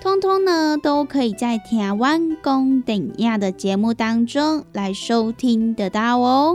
通通呢，都可以在《台湾公等亚》的节目当中来收听得到哦。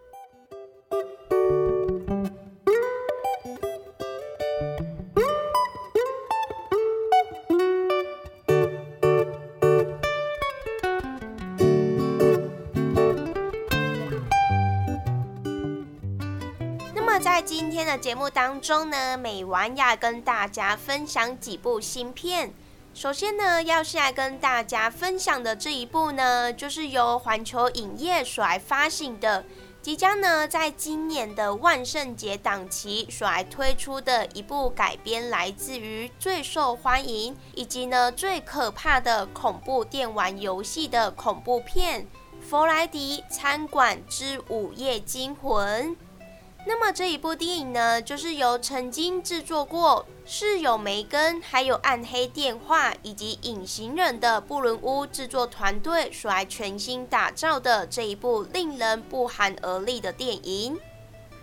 今天的节目当中呢，美完要跟大家分享几部新片。首先呢，要先来跟大家分享的这一部呢，就是由环球影业所发行的，即将呢在今年的万圣节档期所来推出的一部改编来自于最受欢迎以及呢最可怕的恐怖电玩游戏的恐怖片《弗莱迪餐馆之午夜惊魂》。那么这一部电影呢，就是由曾经制作过《室友梅根》、还有《暗黑电话》以及《隐形人》的布伦屋制作团队所来全新打造的这一部令人不寒而栗的电影。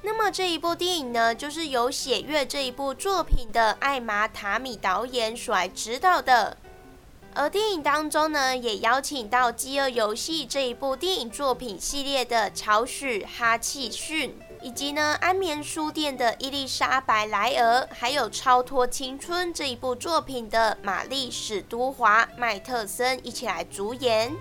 那么这一部电影呢，就是由《血月》这一部作品的艾玛塔米导演所来指导的。而电影当中呢，也邀请到《饥饿游戏》这一部电影作品系列的乔许哈契逊。以及呢，安眠书店的伊丽莎白莱尔，还有超脱青春这一部作品的玛丽史都华麦特森一起来主演。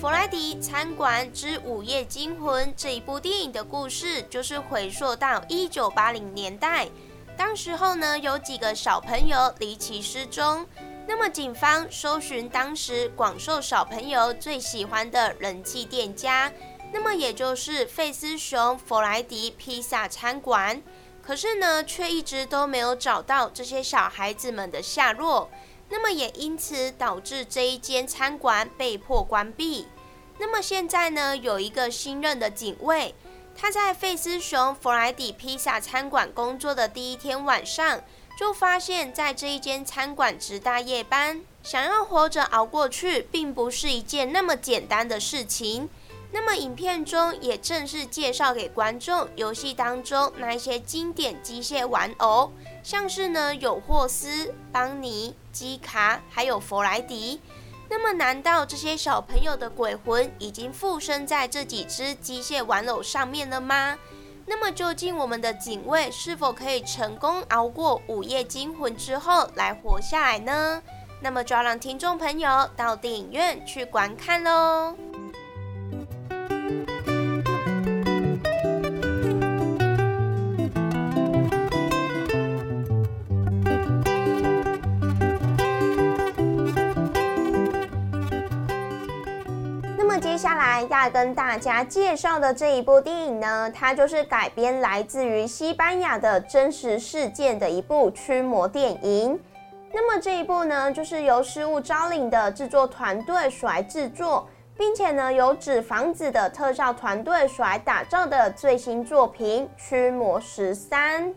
弗莱迪餐馆之午夜惊魂这一部电影的故事，就是回溯到一九八零年代。当时候呢，有几个小朋友离奇失踪。那么警方搜寻当时广受小朋友最喜欢的人气店家，那么也就是费斯熊弗莱迪披萨餐馆。可是呢，却一直都没有找到这些小孩子们的下落。那么也因此导致这一间餐馆被迫关闭。那么现在呢，有一个新任的警卫。他在费斯熊弗莱迪披萨餐馆工作的第一天晚上，就发现，在这一间餐馆值大夜班，想要活着熬过去，并不是一件那么简单的事情。那么，影片中也正式介绍给观众游戏当中那一些经典机械玩偶，像是呢有霍斯、邦尼、基卡，还有弗莱迪。那么，难道这些小朋友的鬼魂已经附身在这几只机械玩偶上面了吗？那么，究竟我们的警卫是否可以成功熬过午夜惊魂之后来活下来呢？那么，就要让听众朋友到电影院去观看喽。要跟大家介绍的这一部电影呢，它就是改编来自于西班牙的真实事件的一部驱魔电影。那么这一部呢，就是由失物招领的制作团队所来制作，并且呢，由纸房子的特效团队所来打造的最新作品《驱魔十三》。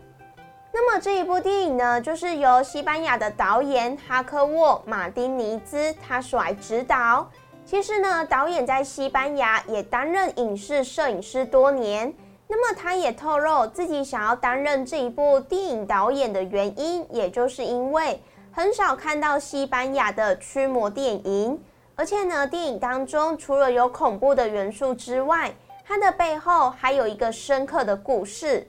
那么这一部电影呢，就是由西班牙的导演哈科沃·马丁尼兹他所来指导。其实呢，导演在西班牙也担任影视摄影师多年。那么他也透露自己想要担任这一部电影导演的原因，也就是因为。很少看到西班牙的驱魔电影，而且呢，电影当中除了有恐怖的元素之外，它的背后还有一个深刻的故事。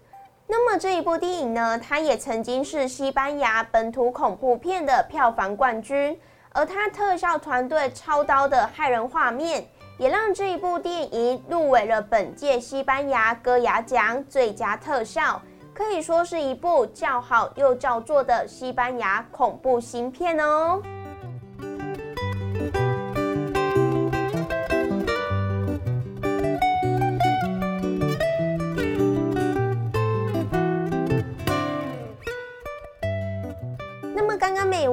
那么这一部电影呢，它也曾经是西班牙本土恐怖片的票房冠军，而他特效团队超刀的骇人画面，也让这一部电影入围了本届西班牙歌雅奖最佳特效。可以说是一部叫好又叫做的西班牙恐怖新片哦。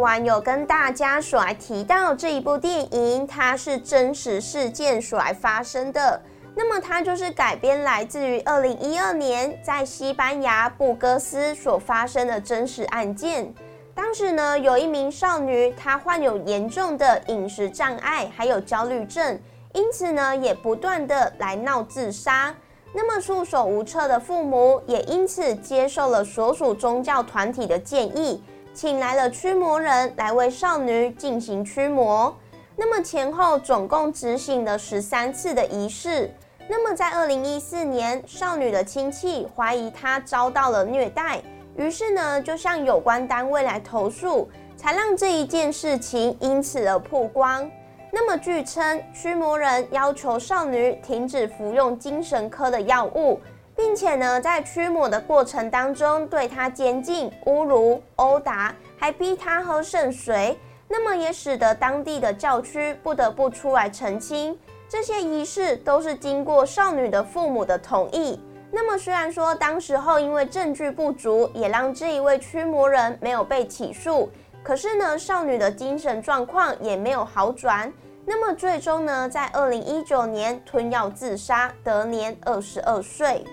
完有跟大家所来提到这一部电影，它是真实事件所来发生的。那么它就是改编来自于二零一二年在西班牙布哥斯所发生的真实案件。当时呢，有一名少女，她患有严重的饮食障碍，还有焦虑症，因此呢，也不断的来闹自杀。那么束手无策的父母也因此接受了所属宗教团体的建议，请来了驱魔人来为少女进行驱魔。那么前后总共执行了十三次的仪式。那么，在二零一四年，少女的亲戚怀疑她遭到了虐待，于是呢，就向有关单位来投诉，才让这一件事情因此而曝光。那么，据称，驱魔人要求少女停止服用精神科的药物，并且呢，在驱魔的过程当中，对他监禁、侮辱、殴打，还逼他喝圣水。那么，也使得当地的教区不得不出来澄清。这些仪式都是经过少女的父母的同意。那么，虽然说当时候因为证据不足，也让这一位驱魔人没有被起诉，可是呢，少女的精神状况也没有好转。那么，最终呢，在二零一九年吞药自杀，得年二十二岁。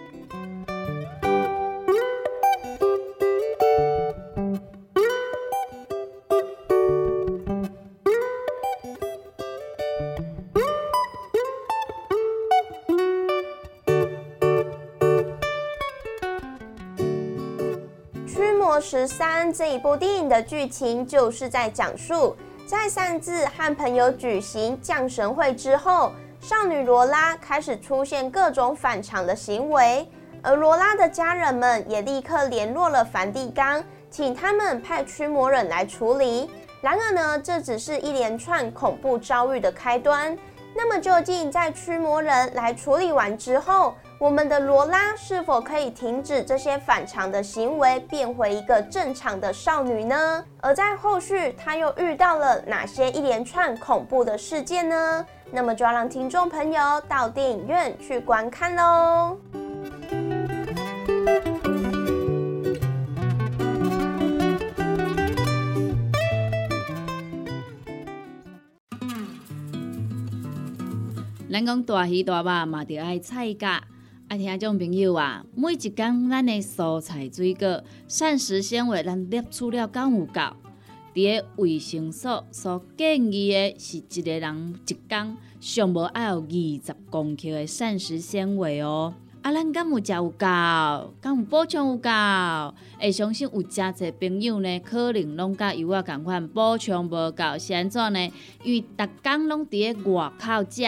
十三这一部电影的剧情就是在讲述，在擅自和朋友举行降神会之后，少女罗拉开始出现各种反常的行为，而罗拉的家人们也立刻联络了梵蒂冈，请他们派驱魔人来处理。然而呢，这只是一连串恐怖遭遇的开端。那么究竟在驱魔人来处理完之后，我们的罗拉是否可以停止这些反常的行为，变回一个正常的少女呢？而在后续，她又遇到了哪些一连串恐怖的事件呢？那么就要让听众朋友到电影院去观看喽。咱讲大鱼大肉嘛，着爱菜价。啊，听众朋友啊，每一工咱的蔬菜水果、膳食纤维，咱摄取了够有够？伫个卫生所所建议的是一个人一工上无爱有二十公克的膳食纤维哦。啊，咱敢有食有够？敢有补充有够？会相信有真侪朋友呢，可能拢甲有我共款补充无够，是安怎呢？因为逐工拢伫个外口食。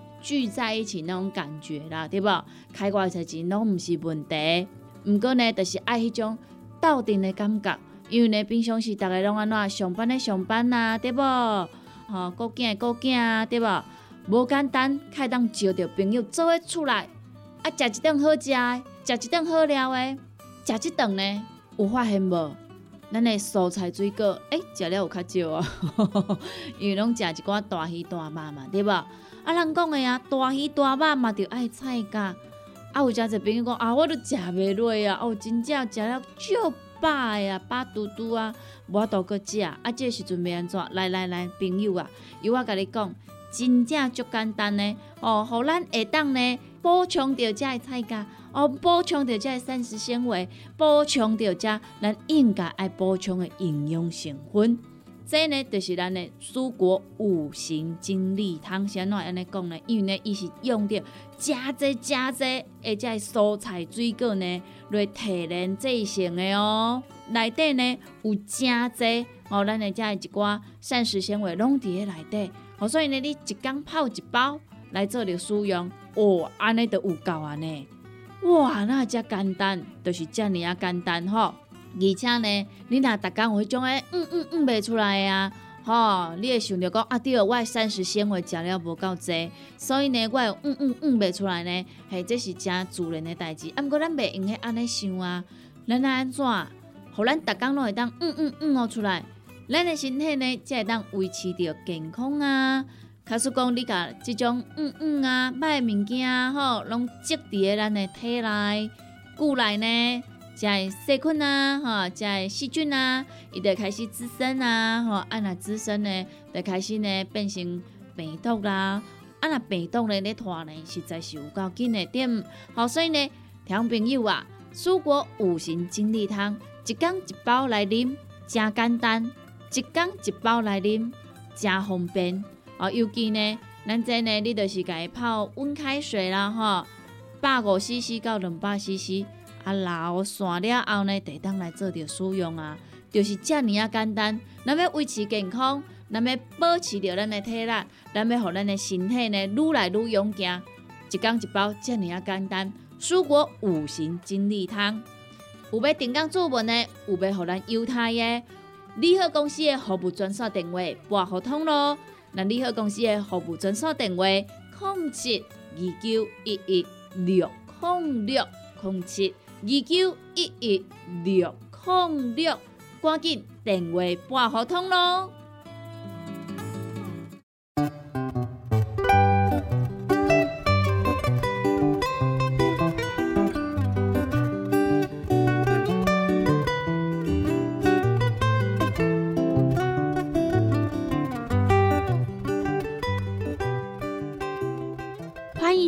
聚在一起那种感觉啦，对不？开偌侪钱拢毋是问题，毋过呢，就是爱迄种斗阵的感觉。因为呢，平常时逐个拢安怎上班咧上班呐，对不？吼，顾囝顾囝啊，对不？无简单，开当招着朋友做伙出来，啊，食一顿好食诶，食一顿好料诶，食一顿呢，有发现无？咱的蔬菜水果，诶，食了有较少啊，因为拢食一寡大鱼大肉嘛，对无？啊，人讲的啊，大鱼大肉嘛，着爱菜价。啊，有诚侪朋友讲啊，我都食袂落啊，哦，真正食了足饱呀，饱嘟嘟啊，无法度搁食。啊，这时阵要安怎？来来来，朋友啊，由我甲你讲，真正足简单呢。哦，互咱下当呢补充着遮的菜价，哦，补充着遮膳食纤维，补充着遮咱应该爱补充的营养成分。这呢，就是咱的蔬果五行精力汤。先怎安尼讲呢？因为呢，伊是用着加济加济，而且蔬菜水果呢来提炼制成的哦。内底呢有真济哦，咱的遮一寡膳食纤维拢伫咧内底。哦，所以呢，你一缸泡一包来做着使用，哦，安尼就有够啊呢。哇，那遮简单，就是遮尔啊简单吼。而且呢，你若逐工有迄种诶，嗯嗯嗯袂出来啊，吼，你会想着讲啊，对，我诶膳食纤维食了无够济，所以呢，我会嗯嗯嗯袂出来呢，嘿，这是真自然诶代志。啊，毋过咱袂用许安尼想啊，咱安怎，互咱逐工拢会当嗯嗯嗯哦出来，咱诶身体呢才会当维持着健康啊。假使讲你甲即种嗯嗯啊歹物件吼，拢积伫咧咱诶体内、骨内呢？在细菌啊，哈，在细菌啊，伊就开始滋生啊，吼，啊那滋生呢，就开始呢变成病毒啦，啊那病毒呢咧拖呢，实在是有够紧的点，好，所以呢，听朋友啊，蔬果五行精力汤，一缸一包来啉，真简单，一缸一包来啉，真方便，啊，尤其呢，咱这呢，你就是家泡温开水啦，吼，百五 CC 到两百 CC。啊，老散了后呢，得当来做着使用啊，就是遮尔啊简单。咱要维持健康，咱要保持着咱的体力，咱要互咱的身体呢愈来愈勇健。一缸一包，遮尔啊简单。蔬果五行精力汤，有要订购做文的，有要互咱犹太的，利好公司的服务专线电话拨互通咯。那利好公司的服务专线电话：零七二九一一六零六零七。二九一一六零六，赶紧电话拨合通咯！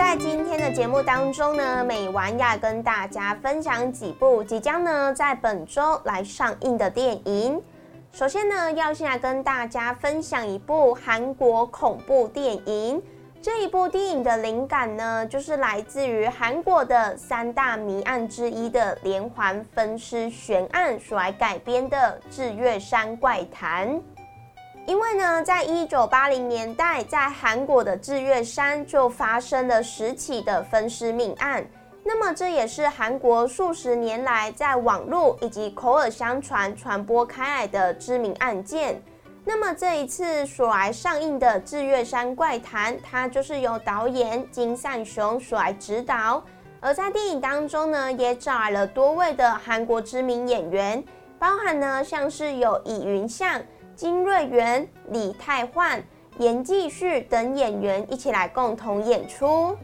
在今天的节目当中呢，每晚要跟大家分享几部即将呢在本周来上映的电影。首先呢，要先来跟大家分享一部韩国恐怖电影。这一部电影的灵感呢，就是来自于韩国的三大谜案之一的连环分尸悬案所来改编的《日月山怪谈》。因为呢，在一九八零年代，在韩国的日月山就发生了十起的分尸命案。那么，这也是韩国数十年来在网络以及口耳相传传播开来的知名案件。那么，这一次所来上映的《日月山怪谈》，它就是由导演金善雄所来指导。而在电影当中呢，也找来了多位的韩国知名演员，包含呢像是有李云相。金瑞元、李泰焕、严继旭等演员一起来共同演出。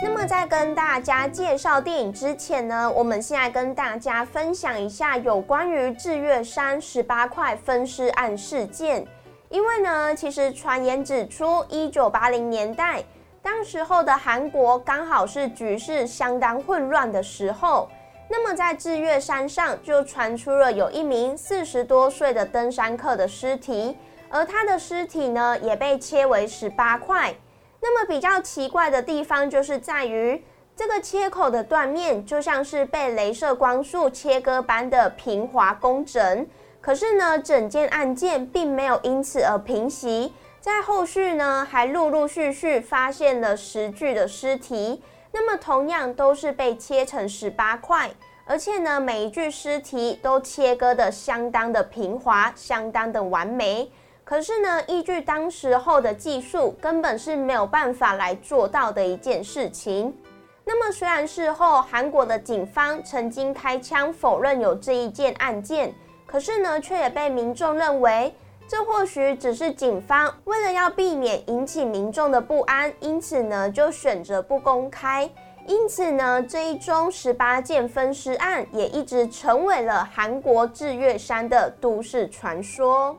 那么，在跟大家介绍电影之前呢，我们现在跟大家分享一下有关于智月山十八块分尸案事件。因为呢，其实传言指出，一九八零年代。当时候的韩国刚好是局势相当混乱的时候，那么在日月山上就传出了有一名四十多岁的登山客的尸体，而他的尸体呢也被切为十八块。那么比较奇怪的地方就是在于这个切口的断面就像是被镭射光束切割般的平滑工整，可是呢整件案件并没有因此而平息。在后续呢，还陆陆续续发现了十具的尸体，那么同样都是被切成十八块，而且呢，每一具尸体都切割的相当的平滑，相当的完美。可是呢，依据当时候的技术，根本是没有办法来做到的一件事情。那么虽然事后韩国的警方曾经开枪否认有这一件案件，可是呢，却也被民众认为。这或许只是警方为了要避免引起民众的不安，因此呢就选择不公开。因此呢，这一宗十八件分尸案也一直成为了韩国日月山的都市传说。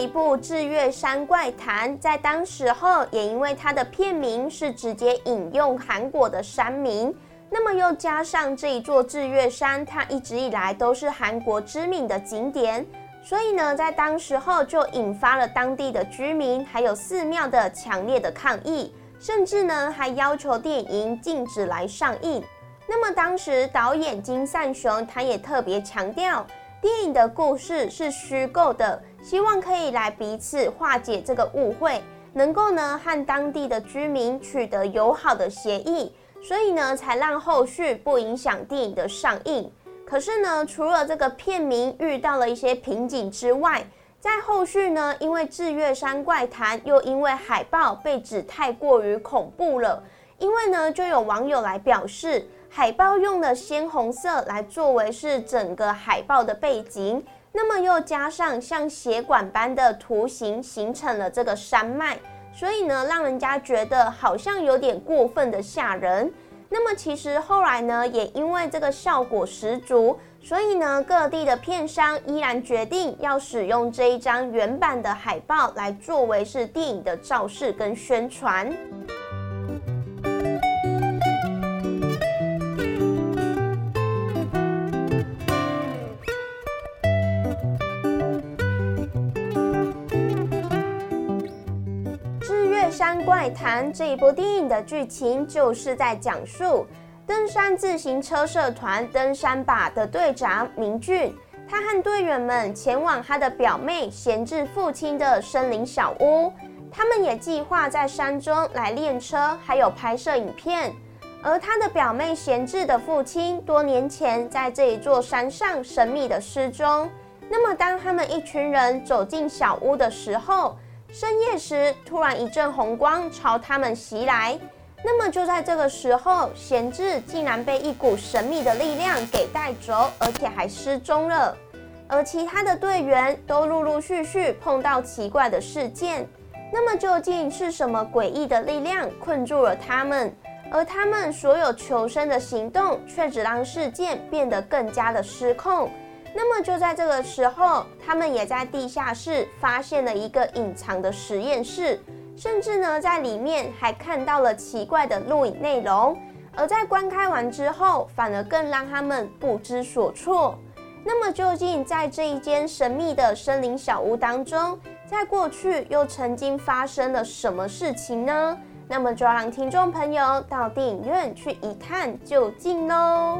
一部《日月山怪谈》，在当时候也因为它的片名是直接引用韩国的山名，那么又加上这一座日月山，它一直以来都是韩国知名的景点，所以呢，在当时候就引发了当地的居民还有寺庙的强烈的抗议，甚至呢还要求电影禁止来上映。那么当时导演金善雄他也特别强调。电影的故事是虚构的，希望可以来彼此化解这个误会，能够呢和当地的居民取得友好的协议，所以呢才让后续不影响电影的上映。可是呢，除了这个片名遇到了一些瓶颈之外，在后续呢，因为《智月山怪谈》又因为海报被指太过于恐怖了，因为呢就有网友来表示。海报用的鲜红色来作为是整个海报的背景，那么又加上像血管般的图形，形成了这个山脉，所以呢，让人家觉得好像有点过分的吓人。那么其实后来呢，也因为这个效果十足，所以呢，各地的片商依然决定要使用这一张原版的海报来作为是电影的造势跟宣传。怪谈这一部电影的剧情就是在讲述登山自行车社团登山吧的队长明俊，他和队员们前往他的表妹闲置父亲的森林小屋，他们也计划在山中来练车，还有拍摄影片。而他的表妹闲置的父亲多年前在这一座山上神秘的失踪。那么当他们一群人走进小屋的时候，深夜时，突然一阵红光朝他们袭来。那么就在这个时候，贤治竟然被一股神秘的力量给带走，而且还失踪了。而其他的队员都陆陆续续碰到奇怪的事件。那么究竟是什么诡异的力量困住了他们？而他们所有求生的行动却只让事件变得更加的失控。那么就在这个时候，他们也在地下室发现了一个隐藏的实验室，甚至呢在里面还看到了奇怪的录影内容。而在观看完之后，反而更让他们不知所措。那么究竟在这一间神秘的森林小屋当中，在过去又曾经发生了什么事情呢？那么就让听众朋友到电影院去一探究竟喽。